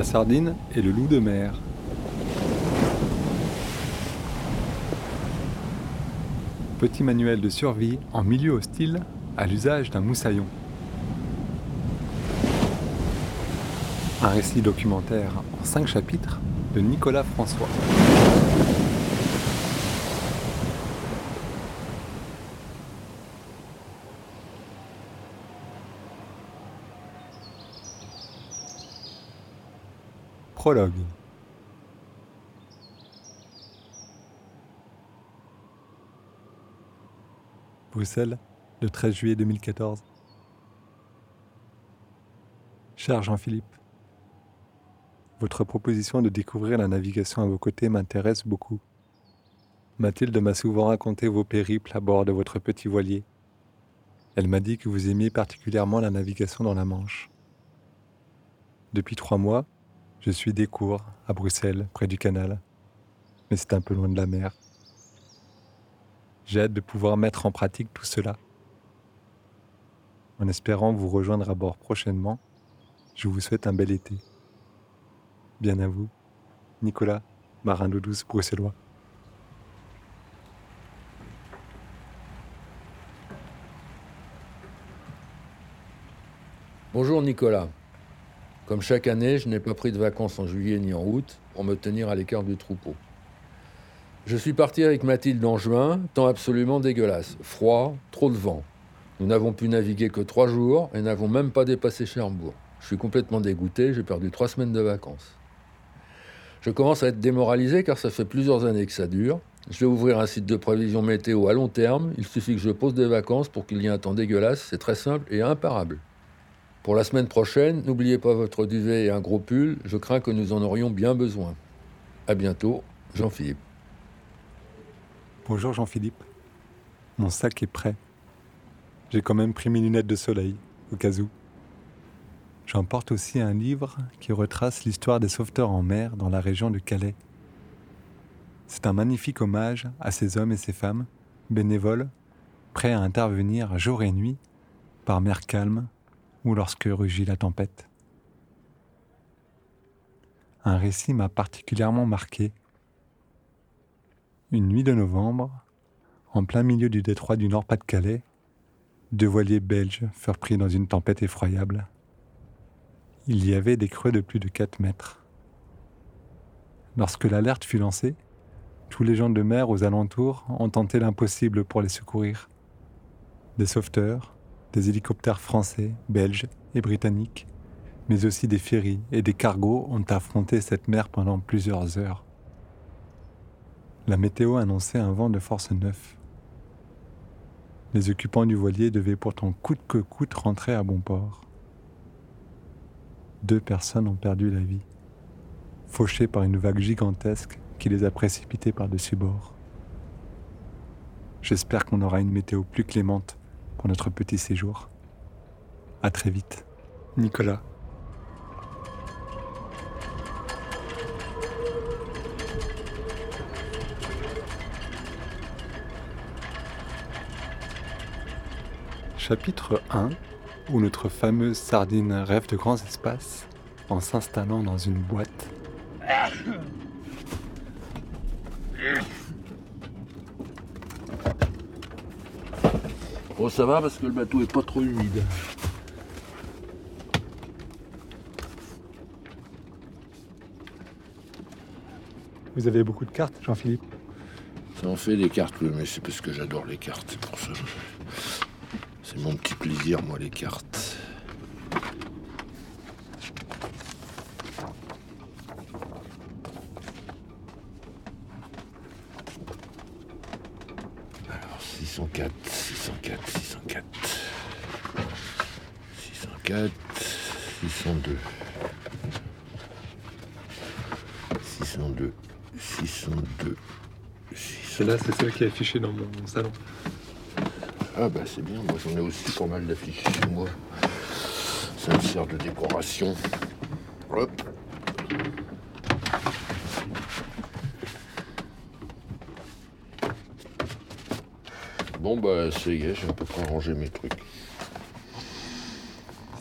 La sardine et le loup de mer. Petit manuel de survie en milieu hostile à l'usage d'un moussaillon. Un récit documentaire en cinq chapitres de Nicolas François. Prologue. Bruxelles, le 13 juillet 2014. Cher Jean-Philippe, votre proposition de découvrir la navigation à vos côtés m'intéresse beaucoup. Mathilde m'a souvent raconté vos périples à bord de votre petit voilier. Elle m'a dit que vous aimiez particulièrement la navigation dans la Manche. Depuis trois mois, je suis des cours à Bruxelles, près du canal, mais c'est un peu loin de la mer. J'ai hâte de pouvoir mettre en pratique tout cela. En espérant vous rejoindre à bord prochainement, je vous souhaite un bel été. Bien à vous, Nicolas, marin d'eau douce bruxellois. Bonjour Nicolas. Comme chaque année, je n'ai pas pris de vacances en juillet ni en août pour me tenir à l'écart du troupeau. Je suis parti avec Mathilde en juin, temps absolument dégueulasse. Froid, trop de vent. Nous n'avons pu naviguer que trois jours et n'avons même pas dépassé Cherbourg. Je suis complètement dégoûté, j'ai perdu trois semaines de vacances. Je commence à être démoralisé car ça fait plusieurs années que ça dure. Je vais ouvrir un site de prévision météo à long terme. Il suffit que je pose des vacances pour qu'il y ait un temps dégueulasse. C'est très simple et imparable. Pour la semaine prochaine, n'oubliez pas votre duvet et un gros pull, je crains que nous en aurions bien besoin. À bientôt, Jean-Philippe. Bonjour Jean-Philippe. Mon sac est prêt. J'ai quand même pris mes lunettes de soleil, au cas où. J'emporte aussi un livre qui retrace l'histoire des sauveteurs en mer dans la région de Calais. C'est un magnifique hommage à ces hommes et ces femmes, bénévoles, prêts à intervenir jour et nuit, par mer calme ou lorsque rugit la tempête. Un récit m'a particulièrement marqué. Une nuit de novembre, en plein milieu du détroit du Nord-Pas-de-Calais, deux voiliers belges furent pris dans une tempête effroyable. Il y avait des creux de plus de 4 mètres. Lorsque l'alerte fut lancée, tous les gens de mer aux alentours ont tenté l'impossible pour les secourir. Des sauveteurs, des hélicoptères français, belges et britanniques, mais aussi des ferries et des cargos ont affronté cette mer pendant plusieurs heures. La météo annonçait un vent de force 9. Les occupants du voilier devaient pourtant coûte que coûte rentrer à bon port. Deux personnes ont perdu la vie, fauchées par une vague gigantesque qui les a précipités par-dessus bord. J'espère qu'on aura une météo plus clémente pour notre petit séjour. À très vite. Nicolas. Chapitre 1 où notre fameuse sardine rêve de grands espaces en s'installant dans une boîte. Bon, ça va parce que le bateau est pas trop humide. Vous avez beaucoup de cartes, Jean-Philippe? Ça en fait des cartes, mais c'est parce que j'adore les cartes, c'est pour ça. C'est mon petit plaisir, moi, les cartes. Celle-là, c'est celle qui est affichée dans mon salon. Ah bah c'est bien, moi j'en ai aussi pas mal d'affiches chez moi. Ça me sert de décoration. Hop. Bon bah ça y est, j'ai à peu près rangé mes trucs.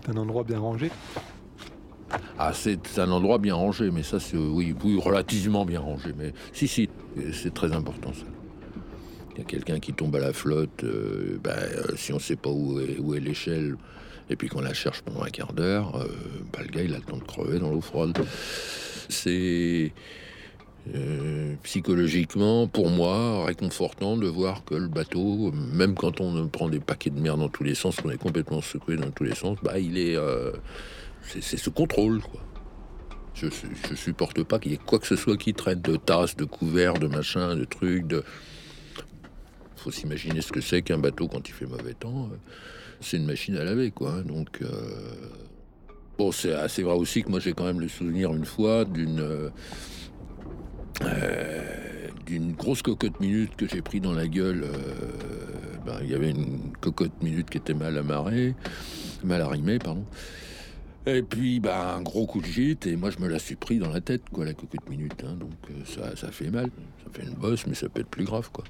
C'est un endroit bien rangé. Ah, c'est un endroit bien rangé, mais ça, c'est oui, oui, relativement bien rangé. Mais si, si, c'est très important ça. Quelqu'un qui tombe à la flotte, euh, ben, euh, si on ne sait pas où est, l'échelle, et puis qu'on la cherche pendant un quart d'heure, euh, ben, le gars, il a le temps de crever dans l'eau froide. C'est psychologiquement, pour moi, réconfortant de voir que le bateau, même quand on prend des paquets de merde dans tous les sens, qu'on est complètement secoué dans tous les sens, bah, il est c'est ce contrôle, quoi. Je, je supporte pas qu'il y ait quoi que ce soit qui traite de tasses, de couverts, de machins, de trucs, de. Faut s'imaginer ce que c'est qu'un bateau quand il fait mauvais temps. C'est une machine à laver, quoi. Donc. Euh, bon, c'est assez vrai aussi que moi j'ai quand même le souvenir une fois d'une. Euh, d'une grosse cocotte minute que j'ai pris dans la gueule. Euh, ben, il y avait une cocotte minute qui était mal amarrée, mal arrimée, pardon. Et puis, bah, un gros coup de gîte, et moi, je me la suis pris dans la tête, quoi, la cocotte minute. Hein, donc, euh, ça, ça fait mal. Ça fait une bosse, mais ça peut être plus grave, quoi.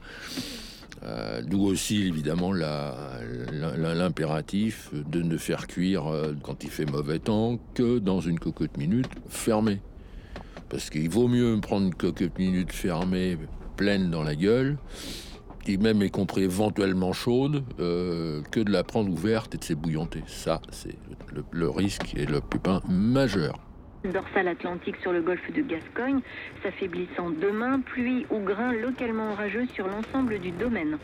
Euh, D'où aussi, évidemment, l'impératif de ne faire cuire euh, quand il fait mauvais temps que dans une cocotte minute fermée. Parce qu'il vaut mieux prendre une cocotte minute fermée, pleine dans la gueule, qui même est compris éventuellement chaude, euh, que de la prendre ouverte et de s'ébouillanter. Ça, c'est le, le, risque et le pépin majeur. Dorsale atlantique sur le golfe de Gascogne, s'affaiblissant demain, pluie ou grain localement orageux sur l'ensemble du domaine.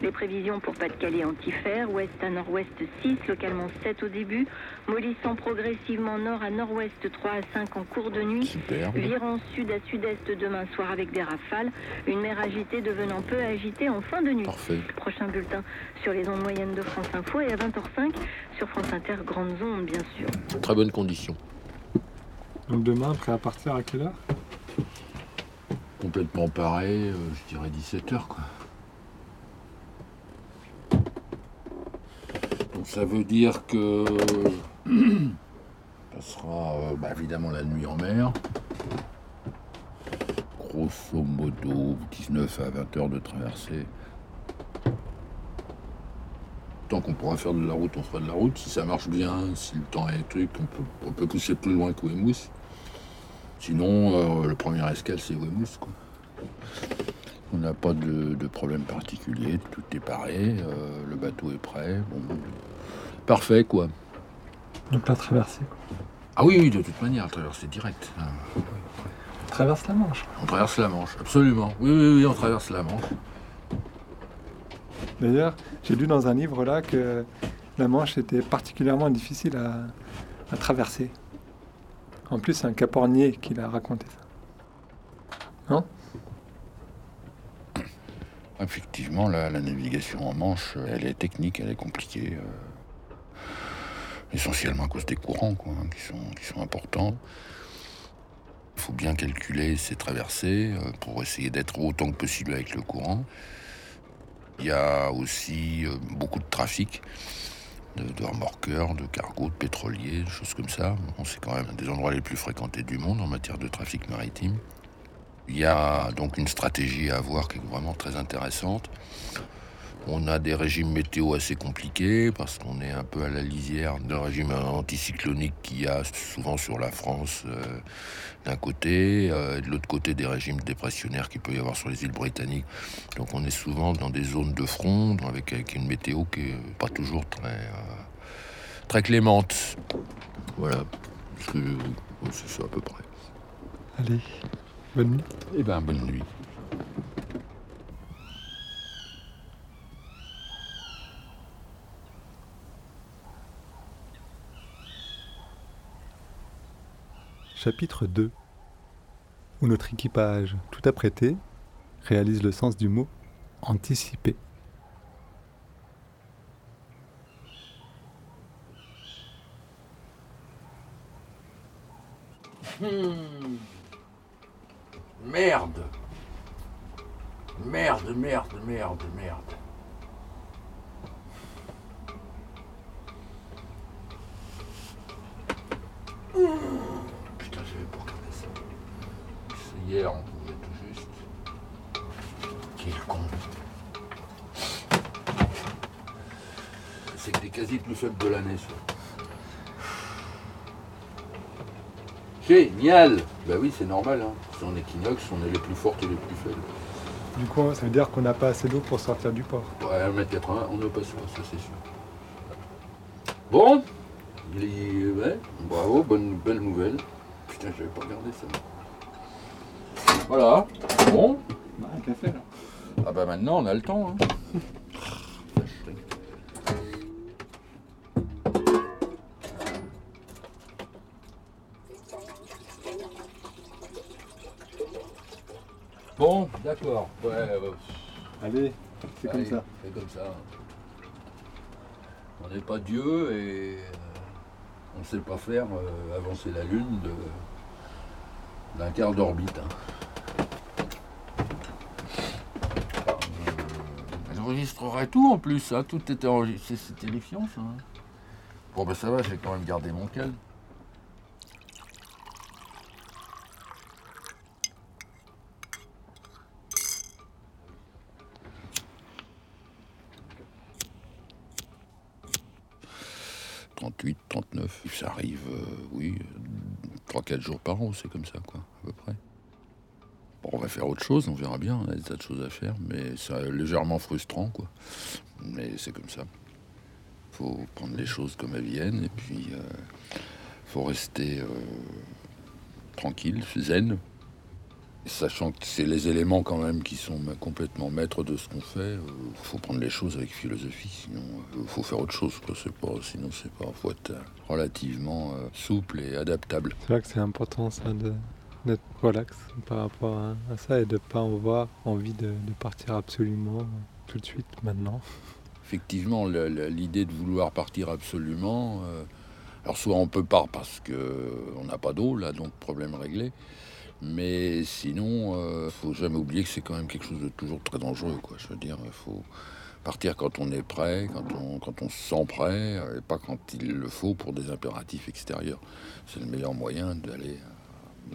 Les prévisions pour Pas-de-Calais antifère, ouest à nord-ouest 6, localement 7 au début, mollissant progressivement nord à nord-ouest 3 à 5 en cours de nuit, virant sud à sud-est demain soir avec des rafales, une mer agitée devenant peu agitée en fin de nuit. Prochain bulletin sur les ondes moyennes de France Info et à 20h05 sur France Inter, grandes ondes bien sûr. Très bonne condition. Donc demain, prêt à partir à quelle heure? Complètement pareil, euh, je dirais 17h quoi. Donc ça veut dire que ça sera euh, bah, évidemment la nuit en mer. Grosso modo 19 à 20 heures de traversée. Tant qu'on pourra faire de la route, on fera de la route. Si ça marche bien, si le temps est truc, on peut, pousser plus loin que Weymouth. Sinon, euh, le premier escale, c'est Weymouth. On n'a pas de, problème particulier, tout est paré, euh, le bateau est prêt. parfait, quoi. Donc la traversée. Ah oui, oui, de toute manière, la traversée directe. On traverse la Manche. On traverse la Manche, absolument. Oui, oui, oui, on traverse la Manche. D'ailleurs, j'ai lu dans un livre là que la Manche était particulièrement difficile à, à traverser. En plus, c'est un capornier qui l'a raconté ça. Non? Effectivement, la, navigation en Manche, elle est technique, elle est compliquée. Euh, essentiellement à cause des courants hein, qui, sont, importants. Il faut bien calculer ces traversées euh, pour essayer d'être autant que possible avec le courant. Il y a aussi euh, beaucoup de trafic de, remorqueurs, de cargos, de pétroliers, choses comme ça. c'est quand même un des endroits les plus fréquentés du monde en matière de trafic maritime. Il y a donc une stratégie à avoir qui est vraiment très intéressante. On a des régimes météo assez compliqués parce qu'on est un peu à la lisière d'un régime anticyclonique qu'il y a souvent sur la France euh, d'un côté, euh, et de l'autre côté des régimes dépressionnaires qu'il peut y avoir sur les îles britanniques. Donc on est souvent dans des zones de front avec, avec une météo qui n'est pas toujours très, euh, très clémente. Voilà, c'est ça à peu près. Allez, bonne nuit. Eh bien, bonne nuit. Chapitre 2 Où notre équipage, tout apprêté, réalise le sens du mot anticiper. Hmm. Merde Merde, merde, merde, merde. Hier, on pouvait tout juste. Quel con. C'est que des quasi plus faibles de l'année, ça. Génial Bah oui, c'est normal. Hein. En équinoxe, on est les plus fortes et les plus faibles. Du coup, ça veut dire qu'on n'a pas assez d'eau pour sortir du port. Ouais, 1m80, on n'a pas ça, ça c'est sûr. Bon, ouais, bravo, bonne, belle nouvelle. Putain, j'avais pas regardé ça. Voilà, bon. Bah, un café là. Ah bah maintenant on a le temps. Hein. Bon, d'accord. Ouais, ouais. Allez, c'est comme ça. C'est comme ça. On n'est pas Dieu et euh, on ne sait pas faire euh, avancer la Lune de- d'un quart d'orbite. hein. Euh, Tout en plus, hein, tout était enregistré. C'est terrifiant ça. hein. Bon ben ça va, j'ai quand même gardé mon calme. « 38, 39, ça arrive, euh, oui, 3-4 jours par an, c'est comme ça, quoi, va faire autre chose, on verra bien, on a des tas de choses à faire, mais c'est légèrement frustrant, quoi. Mais c'est comme ça. Faut prendre les choses comme elles viennent, et puis euh, faut rester euh, tranquille, zen. Sachant que c'est les éléments quand même qui sont ma- complètement maîtres de ce qu'on fait, il faut prendre les choses avec philosophie, sinon il faut faire autre chose. Quoi. C'est pas, sinon c'est pas, faut être euh, relativement euh, souple et adaptable. C'est vrai que c'est important ça de d'être relax par rapport à, ça et de pas avoir envie de, partir absolument tout de suite maintenant. Effectivement, l'idée de vouloir partir absolument, euh, alors soit on peut pas parce que on n'a pas d'eau là, donc problème réglé. Mais sinon, euh, faut jamais oublier que c'est quand même quelque chose de toujours très dangereux. Quoi. Je veux dire, il faut partir quand on est prêt, quand on, quand on se sent prêt, euh, et pas quand il le faut pour des impératifs extérieurs. C'est le meilleur moyen d'aller à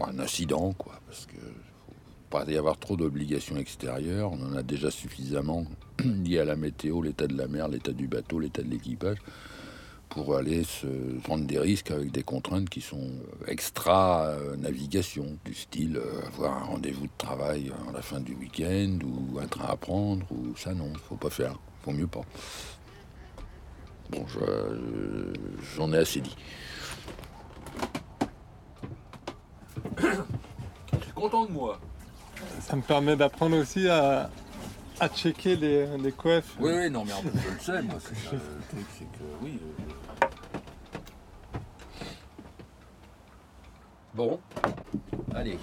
un incident, quoi, parce que faut pas y avoir trop d'obligations extérieures. On en a déjà suffisamment liées à la météo, l'état de la mer, l'état du bateau, l'état de l'équipage pour aller se prendre des risques avec des contraintes qui sont extra euh, navigation, du style euh, avoir un rendez-vous de travail à la fin du week-end ou un train à prendre ou ça non, faut pas faire, faut mieux pas. Bon, je- j'en ai assez dit. Je suis content de moi. Ça me permet d'apprendre aussi à, à checker les, les coefs. Oui, oui, non, mais en plus, je le sais, moi. C'est ça, le truc, c'est que, oui. euh, Bon, allez.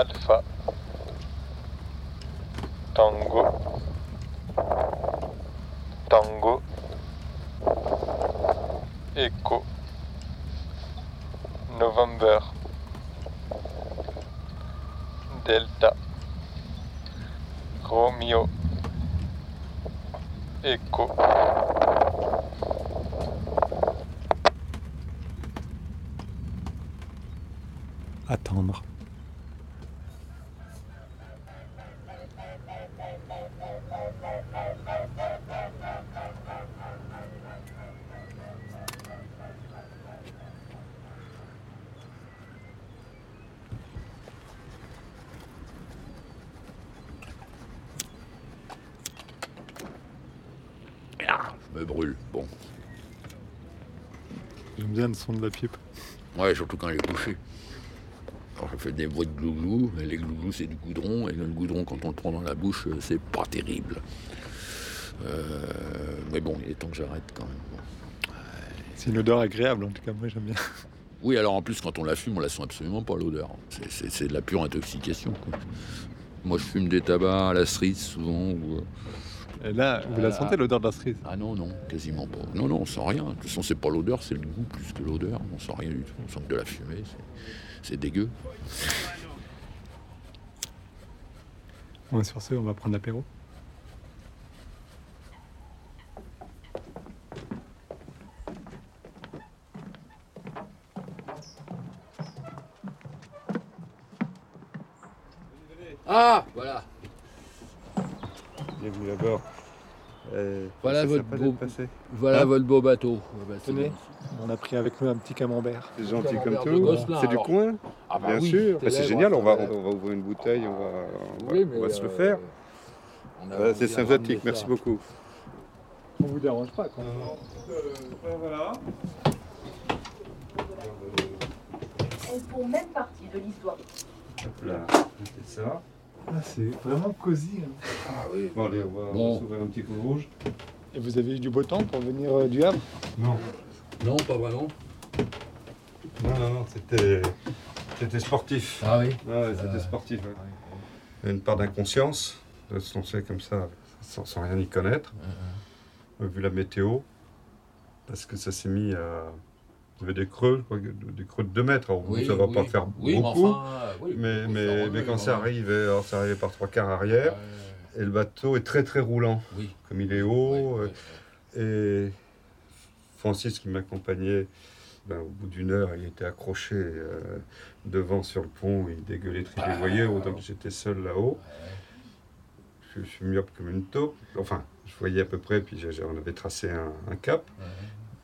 Alpha. Tango. Tango. Echo. November. Delta. Romeo. Echo. Attendre. Ah, je me brûle. Bon. J'aime bien le son de la pipe. Ouais, surtout quand elle est couchée. Alors, je fais des bruits de glouglou, et les glouglous c'est du goudron, et le goudron quand on le prend dans la bouche, euh, c'est pas terrible. Euh, mais bon, il est temps que j'arrête quand même. C'est une odeur agréable en tout cas, moi j'aime bien. Oui, alors en plus, quand on la fume, on la sent absolument pas l'odeur. C'est- de la pure intoxication. quoi. Moi, je fume des tabacs à la cerise souvent. Ou... Et là, vous la sentez euh, l'odeur de la cerise Ah non, non, quasiment pas. Non, non, on sent rien. De toute façon, c'est pas l'odeur, c'est le goût plus que l'odeur. On sent rien du tout. On sent que de la fumée, c'est dégueu. Bon, sur ce, on va prendre l'apéro. Ah, voilà. Bienvenue. Euh, Voilà votre beau- Hein votre beau bateau. Bah, Tenez. bon. On a pris avec nous un petit camembert. C'est gentil comme tout. C'est du coin, Ah bah bien oui, sûr. Bah, c'est génial, on va, euh, on va ouvrir une bouteille, on va, on on se le euh, faire. Euh, c'est sympathique, merci beaucoup. On vous dérange pas quand voilà. Elles font même partie de l'histoire. Là, c'est ça. Ah, c'est vraiment cosy. hein. Ah oui. Bon, allez, on va, Bon. s'ouvrir un petit coup rouge. Et vous avez eu du beau temps pour venir euh, du Havre? Non, Non, pas vraiment. non, non, non, c'était, c'était sportif. Ah oui. Ouais, c'était Euh, sportif. ouais. Il y a une part d'inconscience, de se lancer comme ça, sans, sans rien y connaître. On a vu la météo, parce que ça s'est mis à. Il y avait des creux, que des creux de 2 mètres. Alors, Oui, ça va oui. pas faire Oui, mais beaucoup, enfin, euh, mais, quand ça vraiment. arrivait, alors ça arrivait par trois quarts arrière, Ouais, et le bateau est très très roulant, Oui. comme il est haut. Euh, Et Francis qui m'accompagnait, ben, au bout d'une heure, il était accroché euh, devant sur le pont, il dégueulait Ah, tripoyé, donc ouais. j'étais seul là-haut. Je, je suis myope comme une taupe. Enfin, je voyais à peu près, puis on avait tracé un, un cap. ouais.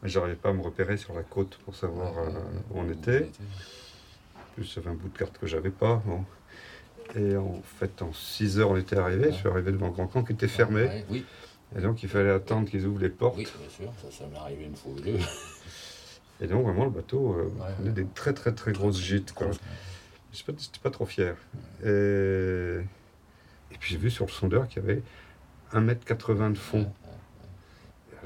Mais j'arrivais pas à me repérer sur la côte pour savoir Ouais, euh, où on était. En plus, j'avais un bout de carte que j'avais pas. bon. Et en fait, en 6 heures, on était arrivé. Je suis arrivé devant Grand Camp qui était fermé. Ouais, oui, Et donc, il fallait attendre qu'ils ouvrent les portes. oui, bien sûr, ça, ça m'est arrivé une fois ou deux. Et donc, vraiment, le bateau euh, Ouais, des très, très, très grosses gîtes. Quoi. Je n'étais pas trop fier. Et, et puis, j'ai vu sur le sondeur qu'il y avait 1m80 de fond.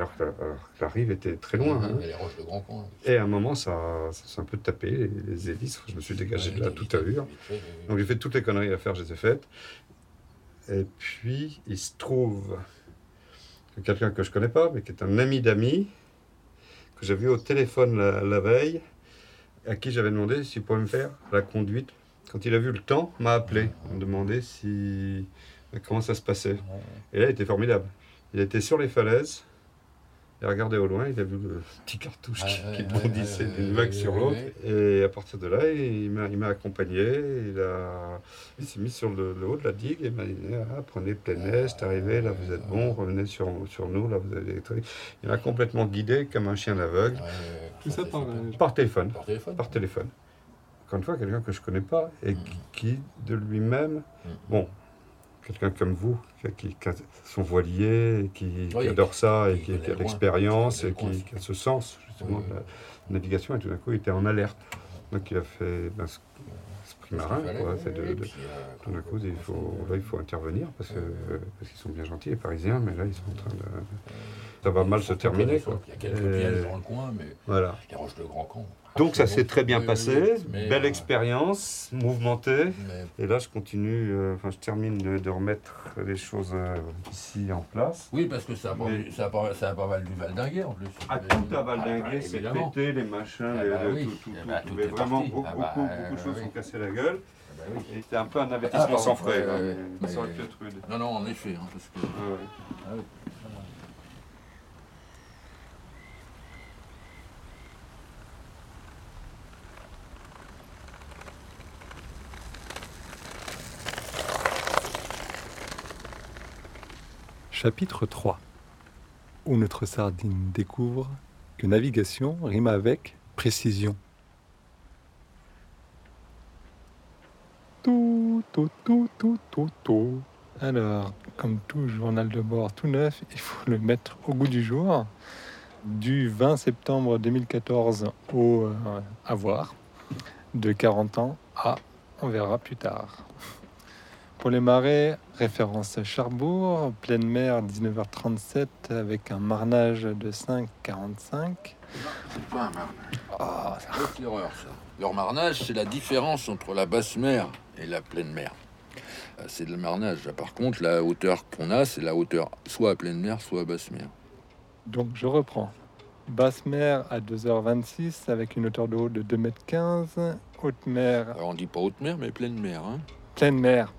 Alors que, la, alors que la rive était très loin. hein. Y a les roches de Grand Camp. Et à un moment, ça, ça s'est un peu tapé, les, les hélices. Je me suis dégagé de là tout à l'heure. Donc j'ai fait toutes les conneries à faire, je les ai faites. Et puis, il se trouve que quelqu'un que je connais pas, mais qui est un ami d'amis, que j'ai vu au téléphone la, la veille, à qui j'avais demandé s'il pouvait me faire la conduite. Quand il a vu le temps, m'a appelé, me demandait si comment ça se passait. Et là, il était formidable. Il était sur les falaises, il a regardé au loin, il a vu le petit cartouche qui, Ouais, qui ouais, bondissait ouais, d'une ouais, vague ouais, sur l'autre. ouais. Et à partir de là, il m'a il m'a accompagné, il, a, il s'est mis sur le, le haut de la digue et il m'a dit ah, prenez plein air, c'est arrivé, là vous êtes bon, revenez sur, sur nous, là vous avez des trucs. Il m'a complètement guidé comme un chien aveugle, Tout ça par, par téléphone. Par téléphone Par téléphone. Encore une fois, quelqu'un que je connais pas et qui, qui, de lui-même, Mm. bon, quelqu'un comme vous, qui, qui a son voilier, qui, adore ça et qui a le l'expérience et le qui, a ce sens justement Oui, de la navigation et tout d'un coup il était en alerte. Donc il a fait ben, ce, esprit marin, quoi, c'est de- de, tout d'un coup, il faut, là, il faut intervenir parce que euh, parce qu'ils sont bien gentils, les Parisiens, mais là, ils sont en train de. Ça va mal se terminer, quoi. Il y a quelques pièges dans le coin, mais Voilà. les roches de Grand Camp. Donc, ça Ah, s'est très bien passé, belle euh, expérience, mouvementée. Et là, je continue, euh, enfin, je termine de, remettre les choses euh, ici en place. Oui, parce que ça a, pas, mal du valdinguer en plus. Ah, tout a valdingué, Ah, c'est pété, les machins, Ah les- bah tout, tout, Ah vraiment, beaucoup, Ah beaucoup, beaucoup de choses oui. sont cassées la gueule. Ah bah c'était un peu un avertissement pardon, sans frais, ouais. ça aurait pu être rude. Non, non, en effet. hein, parce que... Chapitre 3 Où notre sardine découvre que navigation rime avec précision. Tout, tout, tout, tout, tout, tout. Alors, comme tout journal de bord tout neuf, il faut le mettre au goût du jour. Du 20 septembre 2014 au euh, avoir, de 40 ans à on verra plus tard. Pour les marées, référence Charbourg, pleine mer 19h37 avec un marnage de 5,45. C'est pas un marnage. Ah, ça- C'est l'erreur, ça. Le marnage, c'est la différence entre la basse mer et la pleine mer. Euh, C'est le marnage. Par contre, la hauteur qu'on a, c'est la hauteur soit à pleine mer, soit à basse mer. Donc je reprends. Basse mer à 2h26 avec une hauteur d'eau de 2m15. Haute mer, Alors, on dit pas haute mer, mais pleine mer. Hein. pleine mer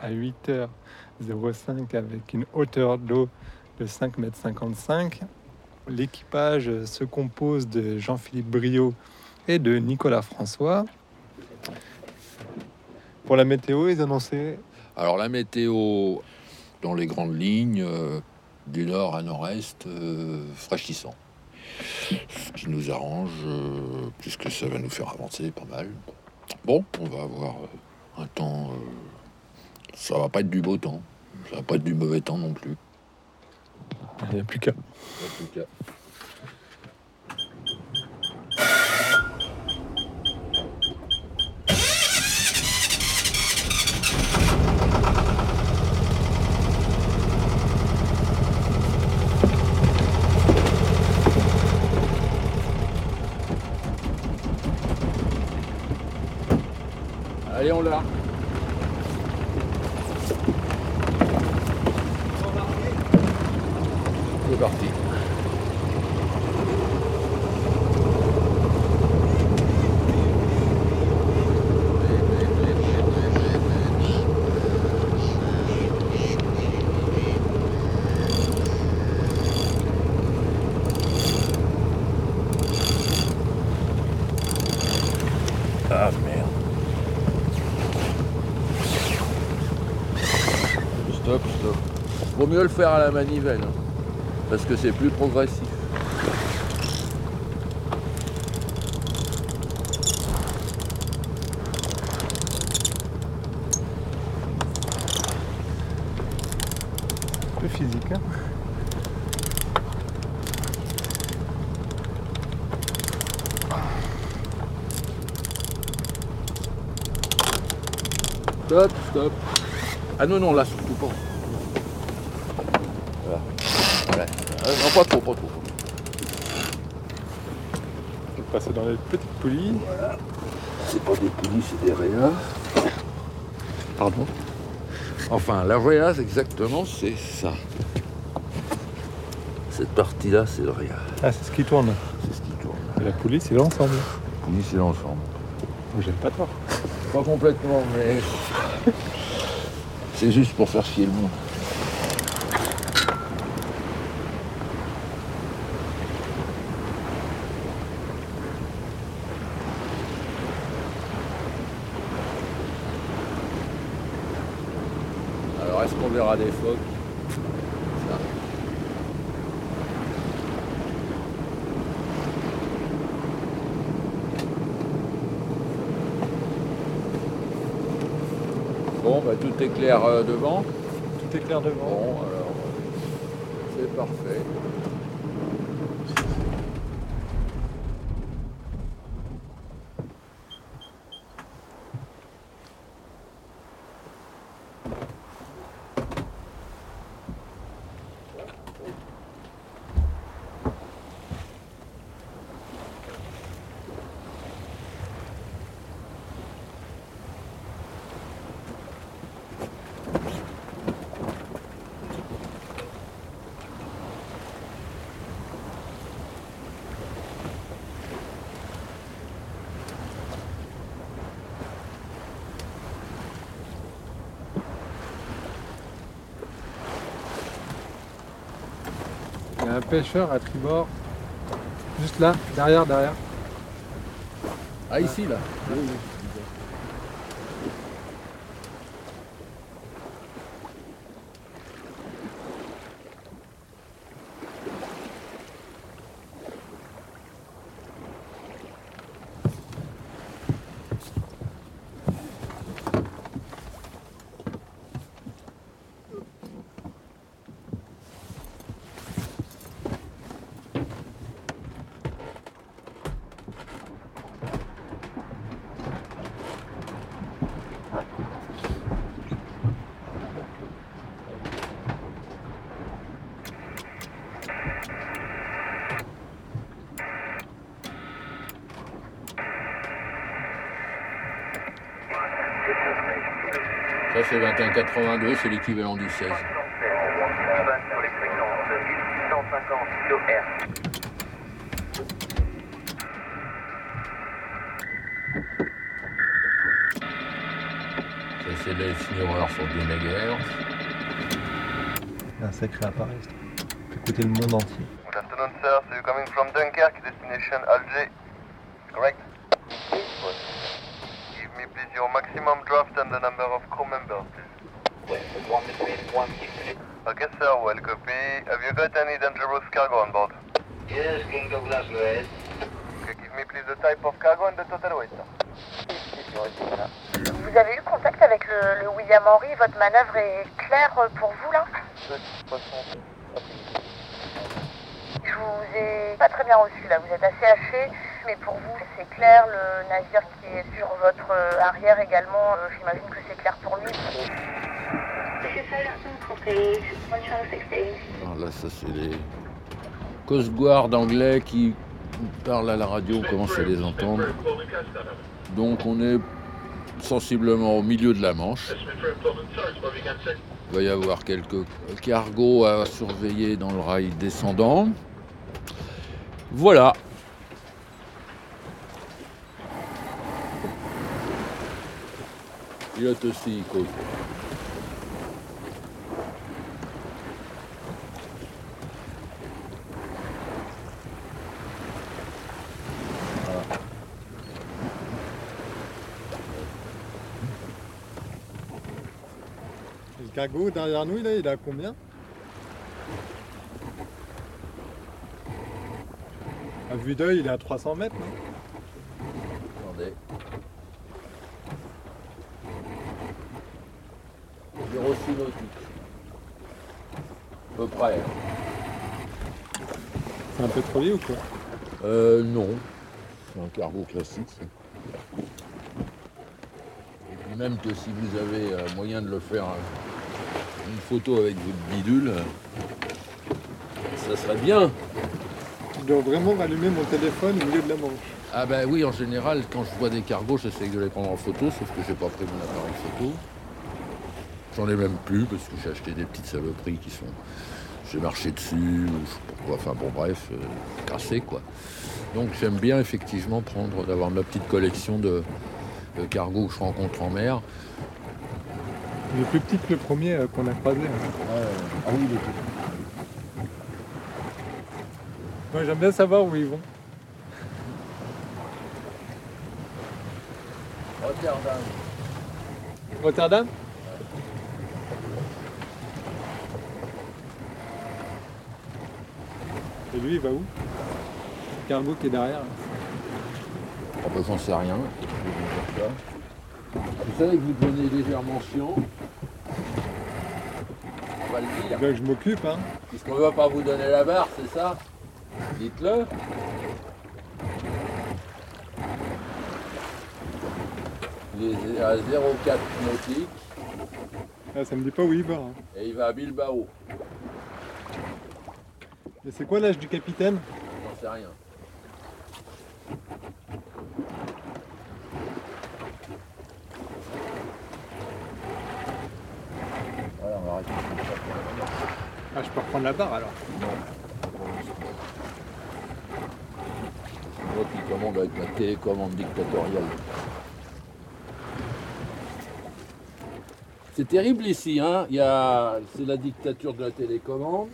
à 8h05 avec une hauteur d'eau de 5m55. L'équipage se compose de Jean-Philippe Briot et de Nicolas François. Pour la météo, ils annonçaient Alors la météo, dans les grandes lignes, euh, du nord à nord-est, euh, fraîchissant. Ce qui nous arrange, euh, puisque ça va nous faire avancer pas mal. Bon, on va avoir un temps... ça va pas être du beau temps, ça va pas être du mauvais temps non plus. Il n'y a plus qu'à. Vaut mieux le faire à la manivelle, hein, parce que c'est plus progressif. Un peu physique. Hein Stop, stop. Ah non, non, là, surtout pas. Voilà. Voilà. Euh, non, pas trop, pas trop. On peut passer dans les petites poulies. C'est pas des poulies, c'est des réas. Pardon? Enfin, la réa, exactement, c'est ça. Cette partie-là, c'est le réa. Ah, c'est ce qui tourne. C'est ce qui tourne. Et la poulie, c'est l'ensemble. Poulie, c'est l'ensemble. Oh, J'aime pas tort. Pas complètement, mais. c'est juste pour faire chier le monde. Alors, des phoques Ça. Bon, bah, tout est clair euh, devant. Tout est clair devant. Bon, alors, euh, c'est parfait. Pêcheur à tribord. Juste là, derrière, derrière. Ah, ici, là Ça, c'est 2182, c'est l'équivalent du 16. sur les fréquences 1850 kHz. Ça, c'est l'Elfnireur sur 2 MHz. Un sacré appareil. ça. peut écouter le monde entier. Good afternoon, sir. So you're coming from Dunkirk, destination Alger, correct? Give me please your maximum draft and the number of crew members, please. Okay, sir, well copy. Have you got any dangerous cargo on board? Yes, King Douglas, go ahead. Okay, give me please the type of cargo and the total weight. Vous avez eu contact avec le, le William Henry Votre manœuvre est claire pour vous là? Je vous ai pas très bien reçu là, vous êtes assez haché, mais pour vous c'est clair, le navire qui est sur votre euh, arrière également, euh, j'imagine que c'est clair pour lui. Alors là, ça c'est les Coast Guard anglais qui parlent à la radio, on commence à les entendre. Donc on est sensiblement au milieu de la Manche. Il va y avoir quelques cargos à surveiller dans le rail descendant. Voilà. Pilote aussi, côte. Derrière nous, là, il est à combien À vue d'œil, il est à 300 mètres. Attendez. 06 nautique. À peu près. C'est un pétrolier ou quoi Euh, non. C'est un cargo classique. ça. Et puis même que si vous avez euh, moyen de le faire euh, une photo avec votre bidule, ça serait bien. Je dois vraiment rallumer mon téléphone au milieu de la Manche. Ah ben oui, en général, quand je vois des cargos, j'essaie de les prendre en photo, sauf que j'ai pas pris mon appareil photo. J'en ai même plus parce que j'ai acheté des petites saloperies qui sont. J'ai marché dessus, ou je sais pas quoi, enfin bon bref, euh, cassé quoi. Donc j'aime bien effectivement prendre, d'avoir ma petite collection de, de cargos que je rencontre en mer. Il est plus petit que le premier euh, qu'on a croisé. hein. ah oui, il est Moi j'aime bien savoir où ils vont. Rotterdam. Rotterdam? Et lui il va où? Le cargo qui est derrière. là. Ah ben, j'en sais rien. je vais vous dire ça. Vous savez que vous devenez légèrement chiant. Le dire. Je m'occupe hein. Puisqu'on ne va pas vous donner la barre, c'est ça? Dites-le. Il est à 0,4 nautique Ah, ça me dit pas où il va. hein. et il va à Bilbao. Et c'est quoi l'âge du capitaine? J'en sais rien. Voilà, on va arrêter de faire ça. La barre alors. Moi qui commande avec ma télécommande dictatoriale. C'est terrible ici, hein. Il y a... C'est la dictature de la télécommande.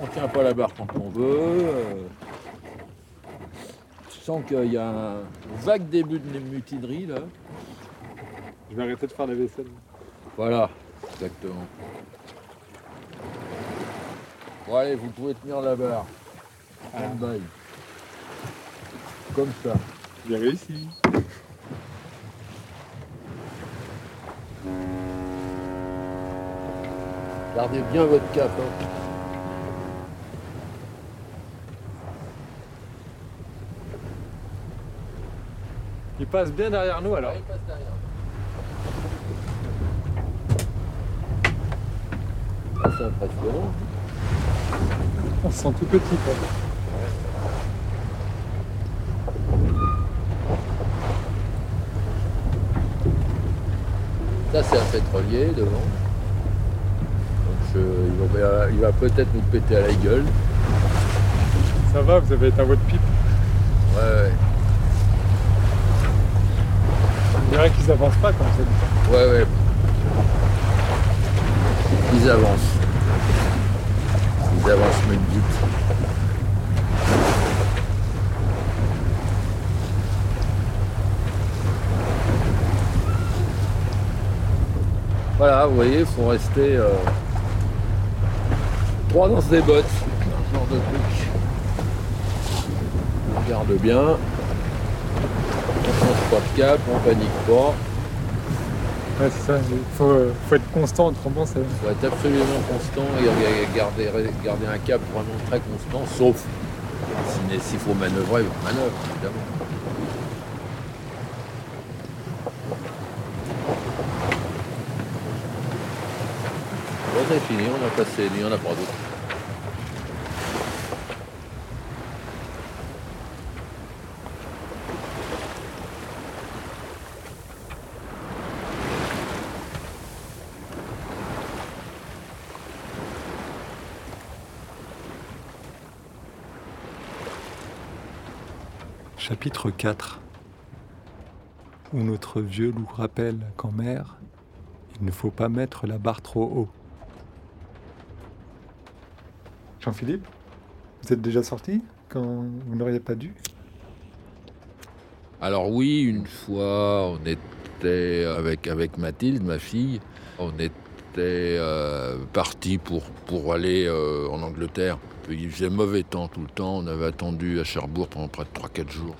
On tient pas la barre quand on veut. euh. Je sens qu'il y a un vague début de mutinerie là. Je vais arrêter de faire la vaisselle. Voilà, exactement. Bon allez, vous pouvez tenir la barre. Stand-by. Comme ça. J'ai réussi. Gardez bien votre cap. hein. Il passe bien derrière nous alors. Allez, passe derrière. Ah, C'est impressionnant. On se sent tout petit quoi. Ça, c'est un pétrolier devant. Donc, il va, il va peut-être nous péter à la gueule. Ça va, vous avez éteint votre pipe. Ouais, ouais. On dirait qu'ils avancent pas comme ça. Ouais, ouais. Ils avancent. Ils avancent même vite. Voilà, vous voyez, il faut rester euh, droit dans ses bottes. Ce genre de truc. On regarde bien. On change pas de cap, on panique pas. Ouais, c'est ça, il faut, euh, faut être constant, autrement ça. Il faut être absolument constant et ga- garder, garder un cap vraiment très constant, sauf si- s'il faut manœuvrer, on manœuvre, évidemment. Bon, c'est fini, on a passé, en a pas d'autres. Chapitre 4 Où notre vieux loup rappelle qu'en mer, il ne faut pas mettre la barre trop haut. Jean-Philippe, vous êtes déjà sorti quand vous n'auriez pas dû? Alors oui, une fois, on était avec, avec Mathilde, ma fille, on était euh, parti pour, pour aller euh, en Angleterre. Il faisait mauvais temps tout le temps, on avait attendu à Cherbourg pendant près de 3-4 jours.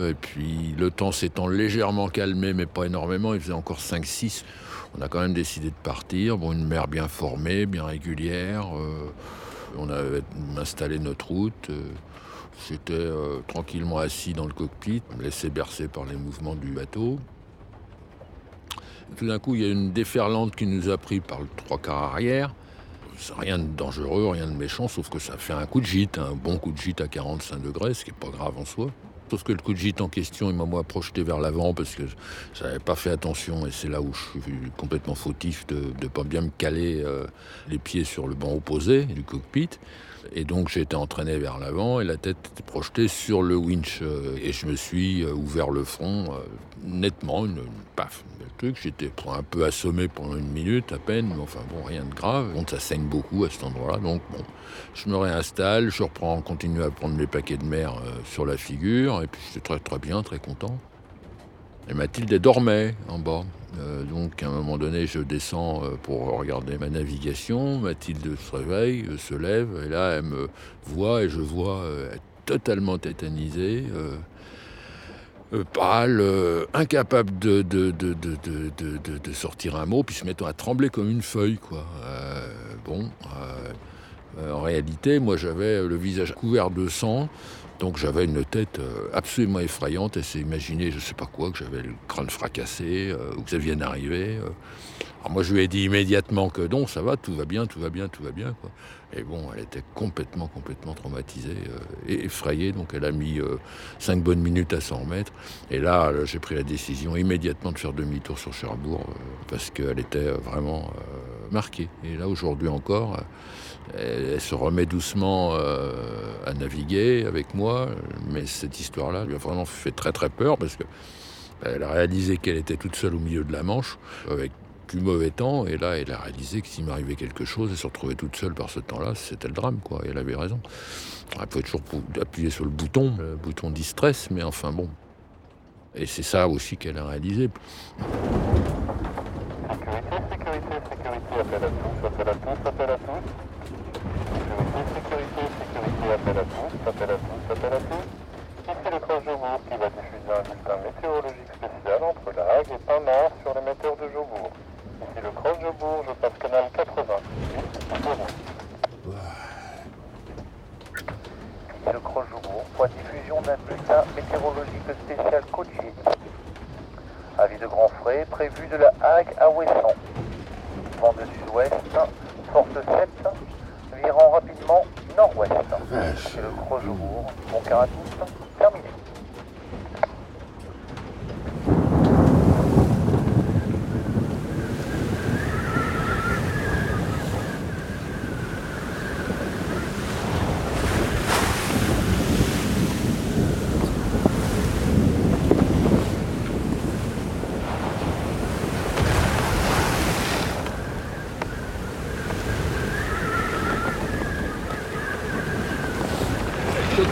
Et puis le temps s'étant légèrement calmé, mais pas énormément, il faisait encore 5-6. On a quand même décidé de partir. Bon, une mer bien formée, bien régulière. euh, on avait installé notre route. euh, J'étais euh, tranquillement assis dans le cockpit, laissé bercer par les mouvements du bateau. Tout d'un coup, il y a une déferlante qui nous a pris par le trois quarts arrière. Rien de dangereux, rien de méchant, sauf que ça fait un coup de gîte, un bon coup de gîte à 45 degrés, ce qui n'est pas grave en soi. Sauf que le coup de gîte en question, il m'a moi projeté vers l'avant parce que je n'avais pas fait attention et c'est là où je suis complètement fautif de ne pas bien me caler euh, les pieds sur le banc opposé du cockpit. Et donc j'ai été entraîné vers l'avant et la tête était projetée sur le winch. euh, et je me suis euh, ouvert le front nettement, une, paf, le truc. J'étais un peu assommé pendant une minute à peine, mais enfin bon, rien de grave. Bon, ça saigne beaucoup à cet endroit-là, donc bon, je me réinstalle, je reprends, continue à prendre mes paquets de mer sur la figure, et puis j'étais très très bien, très content. Et Mathilde dormait en bas. Euh, donc à un moment donné, je descends euh, pour regarder ma navigation. Mathilde se réveille, euh, se lève, et là, elle me voit et je vois totalement tétanisée, pâle, incapable de, de, sortir un mot, puis se mettant à trembler comme une feuille. Quoi. Bon, en réalité, moi j'avais le visage couvert de sang. Donc j'avais une tête euh, absolument effrayante. Elle s'est imaginé, je ne sais pas quoi, que j'avais le crâne fracassé, euh, ou que ça vient d'arriver. euh. Alors moi je lui ai dit immédiatement que non, ça va, tout va bien, tout va bien, tout va bien. Et bon, elle était complètement, complètement traumatisée et effrayée. Donc elle a mis cinq bonnes minutes à s'en remettre. Et là, j'ai pris la décision immédiatement de faire demi-tour sur Cherbourg parce qu'elle était vraiment marquée. Et là, aujourd'hui encore, elle, se remet doucement euh, à naviguer avec moi. Mais cette histoire-là lui a vraiment fait très très peur parce que elle a réalisé qu'elle était toute seule au milieu de la Manche avec du mauvais temps. Et là, elle a réalisé que s'il m'arrivait quelque chose, elle se retrouvait toute seule par ce temps-là, c'était le drame, quoi. Et elle avait raison. Elle pouvait toujours appuyer sur le bouton, le bouton distress, mais enfin bon. Et c'est ça aussi qu'elle a réalisé. Sécurité, sécurité, sécurité, appel à tous. Sécurité, sécurité, sécurité, appel à tous, appel à tous, appel à tous. Ici le Cross Jobourg qui va diffuser un bulletin météorologique spécial entre La Hague et Pinard sur l'émetteur de Jobourg. Ici le Cross Jobourg, je passe canal 80. Suite, zéro. Ici le Cross Jobourg, point diffusion d'un bulletin météorologique spécial côtier. Avis de grand frais prévu de la Hague à Ouessant. Vent de sud-ouest, force 7, virant rapidement nord-ouest. C'est le Gros Jobourg, bon terminé.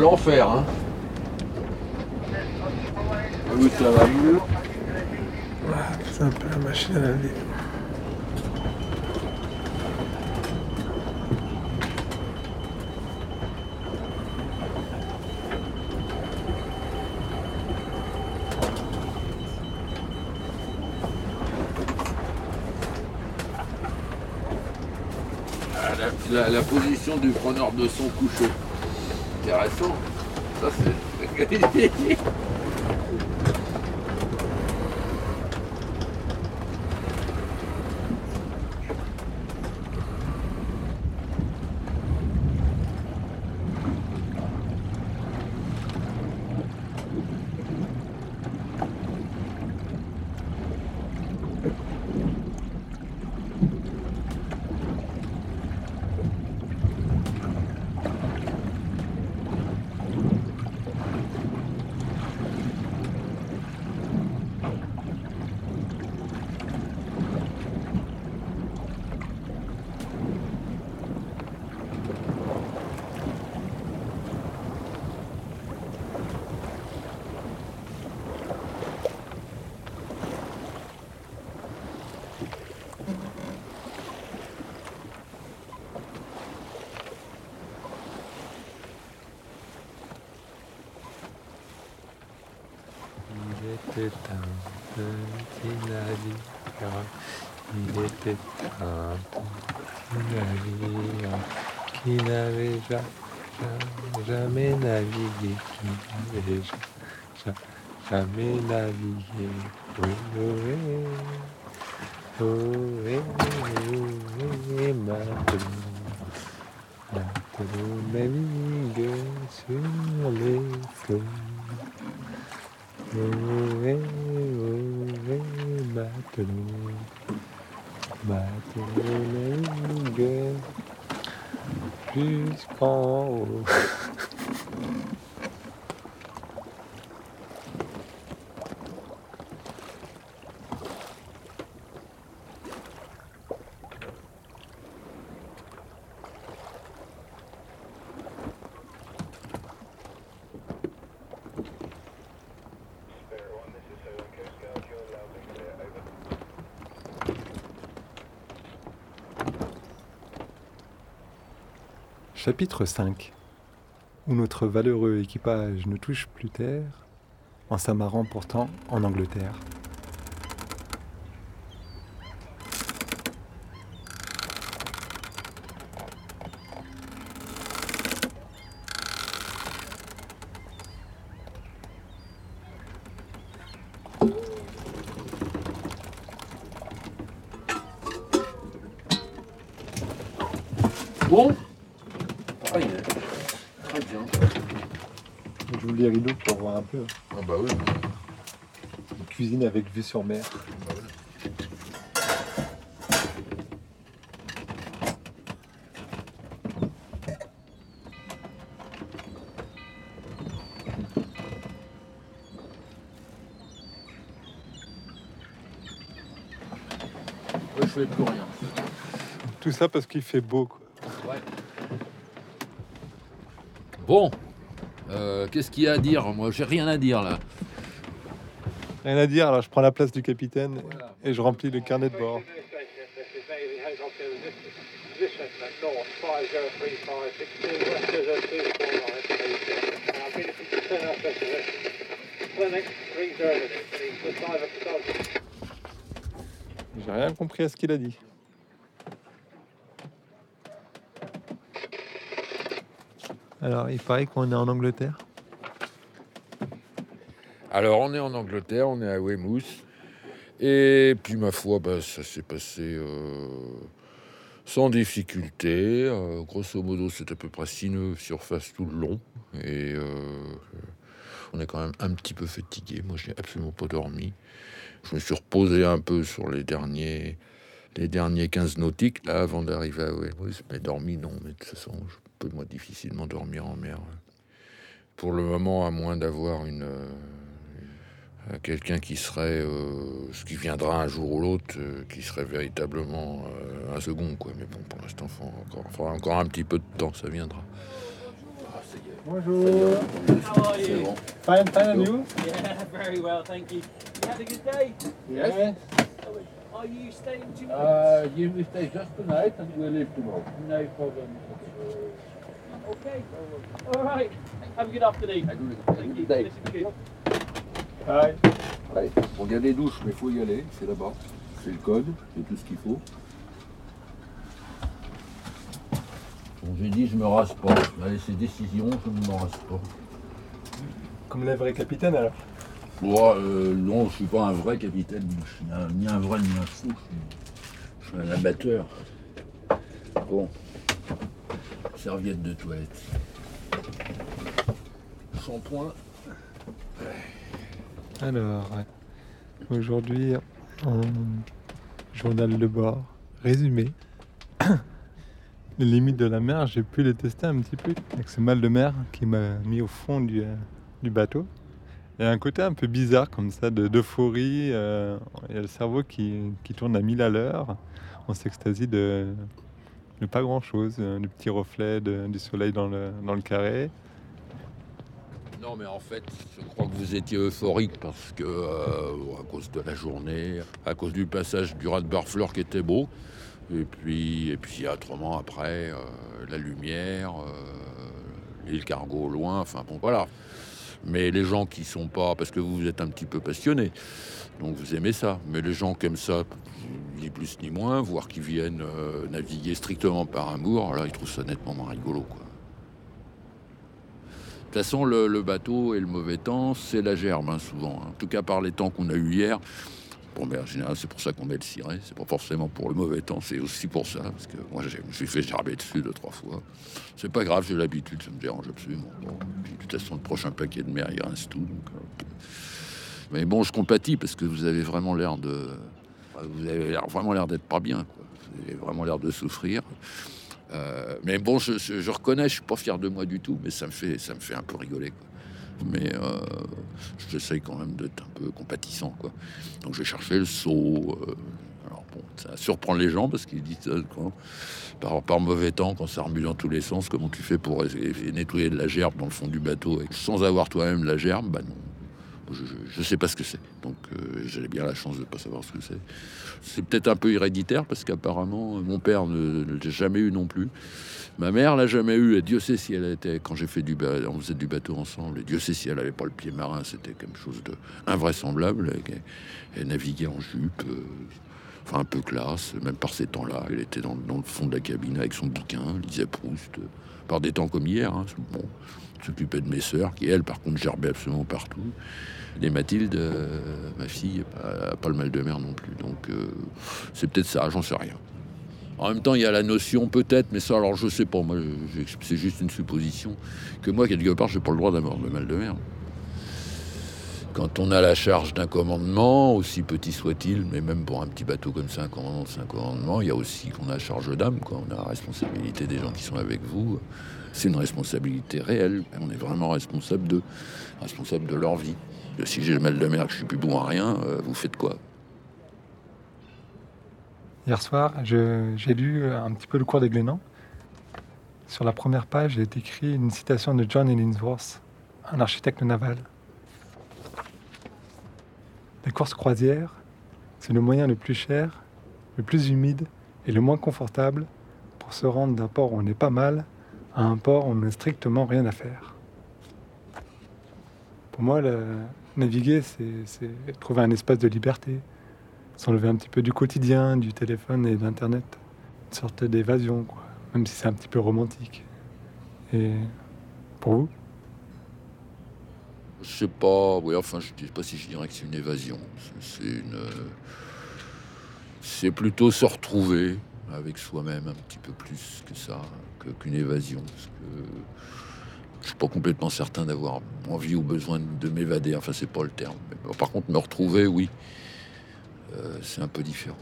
l'enfer, hein. Oui, ça va mieux. C'est un peu la machine à laver. Ah, la, la- la position du preneur de son couché. Intéressant. Ça, c'est. Il était un petit navire, il était un petit navire qui n'avait ja- ja- jamais navigué, jamais navigué. Oh, oh, eh, oh, eh, oh, eh, matelot navigue sur les. Chapitre 5 Où notre valeureux équipage ne touche plus terre, en s'amarrant pourtant en Angleterre. Bon Ah, il est. Très bien. J'ouvre les rideaux pour voir un peu. Ah bah oui. Une cuisine avec vue sur mer. Ouais, je fais plus rien. Tout ça parce qu'il fait beau. Quoi. Bon, euh, qu'est-ce qu'il y a à dire? Moi, j'ai rien à dire là. Rien à dire, alors je prends la place du capitaine et je remplis le carnet de bord. J'ai rien compris à ce qu'il a dit. Alors, il paraît qu'on est en Angleterre. Alors, on est en Angleterre, on est à Weymouth. Et puis, ma foi, bah, ça s'est passé euh, sans difficulté. Euh, grosso modo, c'est à peu près 6 nœuds surface tout le long. Et euh, on est quand même un petit peu fatigué. Moi, je n'ai absolument pas dormi. Je me suis reposé un peu sur les derniers les derniers 15 nautiques, là, avant d'arriver à Weymouth. Mais dormi, non, mais de toute façon, je peux moi difficilement dormir en mer. Pour le moment, à moins d'avoir une. Euh, quelqu'un qui serait. euh, ce qui viendra un jour ou l'autre, euh, qui serait véritablement euh, un second, quoi. Mais bon, pour l'instant, faut encore, faudra encore un petit peu de temps, ça viendra. Bonjour. How are C'est you? bon. Fine, fine, and you? Yeah, very well, thank you. You had a good day? Yes. Are you staying much? Uh, you will stay just tonight and we'll leave tomorrow. No problem. okay. All right. Have a good afternoon. Thank you. good. Allez, bon, il y a des douches, mais il faut y aller, c'est là-bas. C'est le code, c'est tout ce qu'il faut. Bon, j'ai dit, je me rase pas. Allez, c'est décision, je ne me rase pas. Comme les vrais capitaines alors. Moi, euh, non, je suis pas un vrai capitaine, je suis un- ni un vrai ni un fou, je suis, je suis un amateur. Bon, serviette de toilette. Shampoing. Alors, aujourd'hui, en journal de bord, résumé. les limites de la mer, j'ai pu les tester un petit peu avec ce mal de mer qui m'a mis au fond du, euh, bateau. Il y a un côté un peu bizarre comme ça, de- d'euphorie. euh, il y a le cerveau qui, qui tourne à 1000 à l'heure. On s'extasie de, de pas grand-chose, euh, du petit reflet de- du soleil dans le, dans le carré. Non, mais en fait, je crois que vous étiez euphorique parce que, euh, à cause de la journée, à cause du passage du rat de Barfleur qui était beau, et puis, et puis autrement après, euh, la lumière, euh, l'île Cargo loin, enfin bon, voilà. Mais les gens qui sont pas, parce que vous êtes un petit peu passionné, donc vous aimez ça. Mais les gens qui aiment ça, ni plus ni moins, voire qui viennent euh, naviguer strictement par amour, là, ils trouvent ça nettement moins rigolo, quoi. De toute façon, le, bateau et le mauvais temps, c'est la gerbe, hein, souvent. hein. En tout cas, par les temps qu'on a eu hier. Bon, mais en général, c'est pour ça qu'on met le ciré. C'est pas forcément pour le mauvais temps, c'est aussi pour ça. Parce que moi, je me suis fait gerber dessus deux, trois fois. C'est pas grave, j'ai l'habitude, ça me dérange absolument. De toute façon, le prochain paquet de mer, il reste tout. donc, euh, Mais bon, je compatis parce que vous avez vraiment l'air de. Vous avez vraiment l'air d'être pas bien. Vous avez vraiment l'air de souffrir. Euh, mais bon, je, je- je reconnais, je suis pas fier de moi du tout, mais ça me fait, ça me fait un peu rigoler. Quoi. Mais euh, j'essaye quand même d'être un peu compatissant. Quoi. Donc j'ai cherché le seau. euh, alors bon, ça surprend les gens parce qu'ils disent euh, par, par mauvais temps, quand ça remue dans tous les sens, comment tu fais pour nettoyer de la gerbe dans le fond du bateau et sans avoir toi-même la gerbe? Bah non. Je, je sais pas ce que c'est. Donc euh, j'avais bien la chance de pas savoir ce que c'est. C'est peut-être un peu héréditaire parce qu'apparemment mon père ne ne l'a jamais eu non plus. Ma mère l'a jamais eu. Et Dieu sait si elle était quand j'ai fait du on faisait du bateau ensemble. Dieu sait si elle avait pas le pied marin. C'était quelque chose de invraisemblable. Elle naviguait en jupe. euh, Enfin, un peu classe, même par ces temps-là. Elle était dans, le fond de la cabine avec son bouquin, lisait Proust, euh, par des temps comme hier. Hein, s'occupait de mes sœurs, qui elles, par contre, gerbaient absolument partout. Et Mathilde, euh, ma fille, pas, pas le mal de mer non plus. Donc, euh, c'est peut-être ça, j'en sais rien. En même temps, il y a la notion, peut-être, mais ça, alors je sais pas, moi, c'est juste une supposition, que moi, quelque part, j'ai pas le droit d'avoir le mal de mer. Quand on a la charge d'un commandement, aussi petit soit-il, mais même pour un petit bateau comme ça, un commandement, c'est un commandement, il y a aussi qu'on a charge d'âme. On a la responsabilité des gens qui sont avec vous. C'est une responsabilité réelle. On est vraiment responsable de, responsable de leur vie. Si j'ai le mal de mer, que je suis plus bon à rien, euh, vous faites quoi? Hier soir, j'ai lu un petit peu le cours des Glénans. Sur la première page est écrit une citation de John Ellingsworth, un architecte naval. La course croisière, c'est le moyen le plus cher, le plus humide et le moins confortable pour se rendre d'un port où on est pas mal à un port où on n'a strictement rien à faire. Pour moi, naviguer, c'est trouver un espace de liberté, s'enlever un petit peu du quotidien, du téléphone et d'Internet. Une sorte d'évasion, quoi. Même si c'est un petit peu romantique. Et pour vous? Je sais pas, oui, enfin, je sais pas si je dirais que c'est une évasion. C'est- une. C'est plutôt se retrouver avec soi-même un petit peu plus que ça, qu'une évasion. Parce que je suis pas complètement certain d'avoir envie ou besoin de m'évader. Enfin, c'est pas le terme. Par contre, me retrouver, oui, Euh, c'est un peu différent.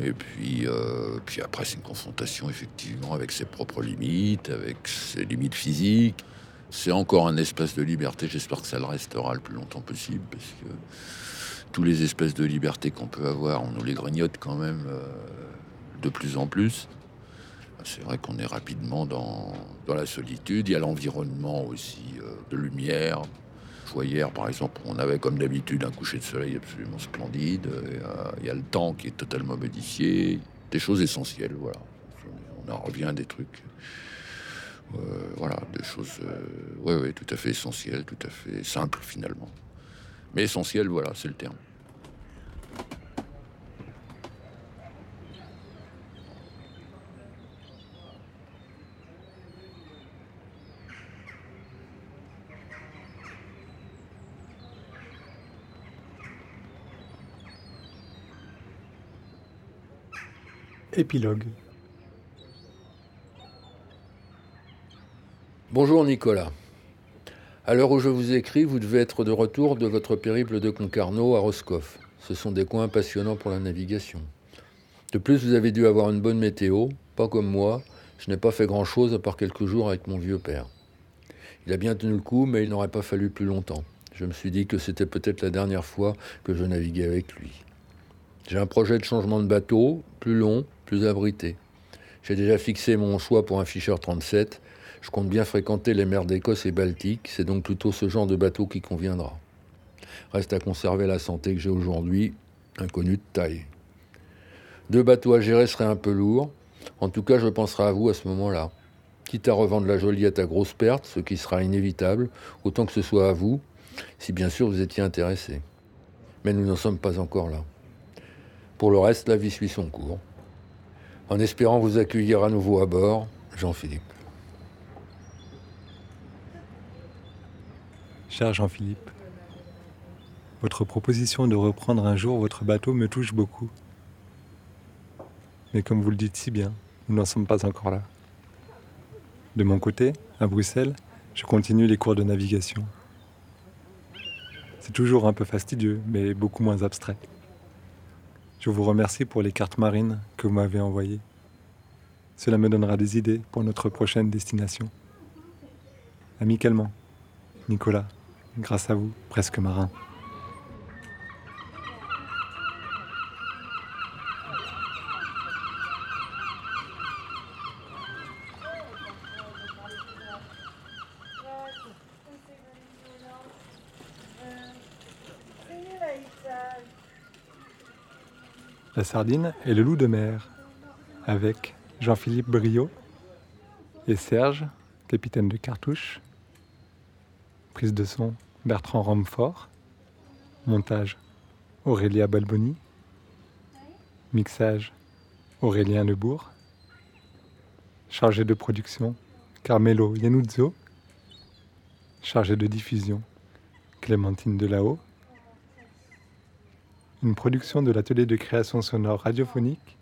Et puis, euh, puis après, c'est une confrontation effectivement avec ses propres limites, avec ses limites physiques. C'est encore un espace de liberté. J'espère que ça le restera le plus longtemps possible, parce que tous les espèces de liberté qu'on peut avoir, on nous les grignote quand même euh, de plus en plus. C'est vrai qu'on est rapidement dans, dans, la solitude. Il y a l'environnement aussi euh, de lumière. Je vois hier, par exemple, on avait comme d'habitude un coucher de soleil absolument splendide. Euh, il y a le temps qui est totalement modifié. Des choses essentielles, voilà. On en revient à des trucs. Euh, voilà, des choses ouais, ouais, tout à fait essentielles, tout à fait simples finalement. Mais essentielles, voilà, c'est le terme. Épilogue. Bonjour Nicolas. À l'heure où je vous écris, vous devez être de retour de votre périple de Concarneau à Roscoff. Ce sont des coins passionnants pour la navigation. De plus, vous avez dû avoir une bonne météo, pas comme moi. Je n'ai pas fait grand-chose à part quelques jours avec mon vieux père. Il a bien tenu le coup, mais il n'aurait pas fallu plus longtemps. Je me suis dit que c'était peut-être la dernière fois que je naviguais avec lui. J'ai un projet de changement de bateau, plus long, plus abrité. J'ai déjà fixé mon choix pour un Fischer 37. Je compte bien fréquenter les mers d'Écosse et Baltique. C'est donc plutôt ce genre de bateau qui conviendra. Reste à conserver la santé que j'ai aujourd'hui, inconnue de taille. Deux bateaux à gérer seraient un peu lourds. En tout cas, je penserai à vous à ce moment-là. Quitte à revendre la Joliette à grosse perte, ce qui sera inévitable, autant que ce soit à vous, si bien sûr vous étiez intéressé. Mais nous n'en sommes pas encore là. Pour le reste, la vie suit son cours. En espérant vous accueillir à nouveau à bord, Jean-Philippe. Cher Jean-Philippe, votre proposition de reprendre un jour votre bateau me touche beaucoup. Mais comme vous le dites si bien, nous n'en sommes pas encore là. De mon côté, à Bruxelles, je continue les cours de navigation. C'est toujours un peu fastidieux, mais beaucoup moins abstrait. Je vous remercie pour les cartes marines que vous m'avez envoyées. Cela me donnera des idées pour notre prochaine destination. Amicalement, Nicolas, grâce à vous, presque marin. La sardine et le loup de mer, avec Jean-Philippe Briot et Serge, capitaine de cartouche. Prise de son Bertrand Romfort. Montage Aurélia Balboni. Mixage Aurélien Lebourg. Chargé de production Carmelo Yanuzzo. Chargé de diffusion Clémentine Delahaut une production de l'atelier de création sonore radiophonique.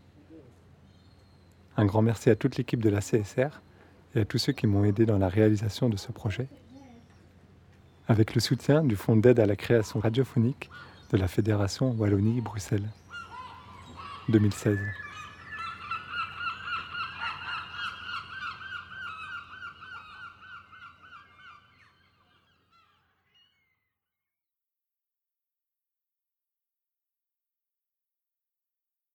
Un grand merci à toute l'équipe de la CSR et à tous ceux qui m'ont aidé dans la réalisation de ce projet. Avec le soutien du Fonds d'aide à la création radiophonique de la Fédération Wallonie-Bruxelles 2016.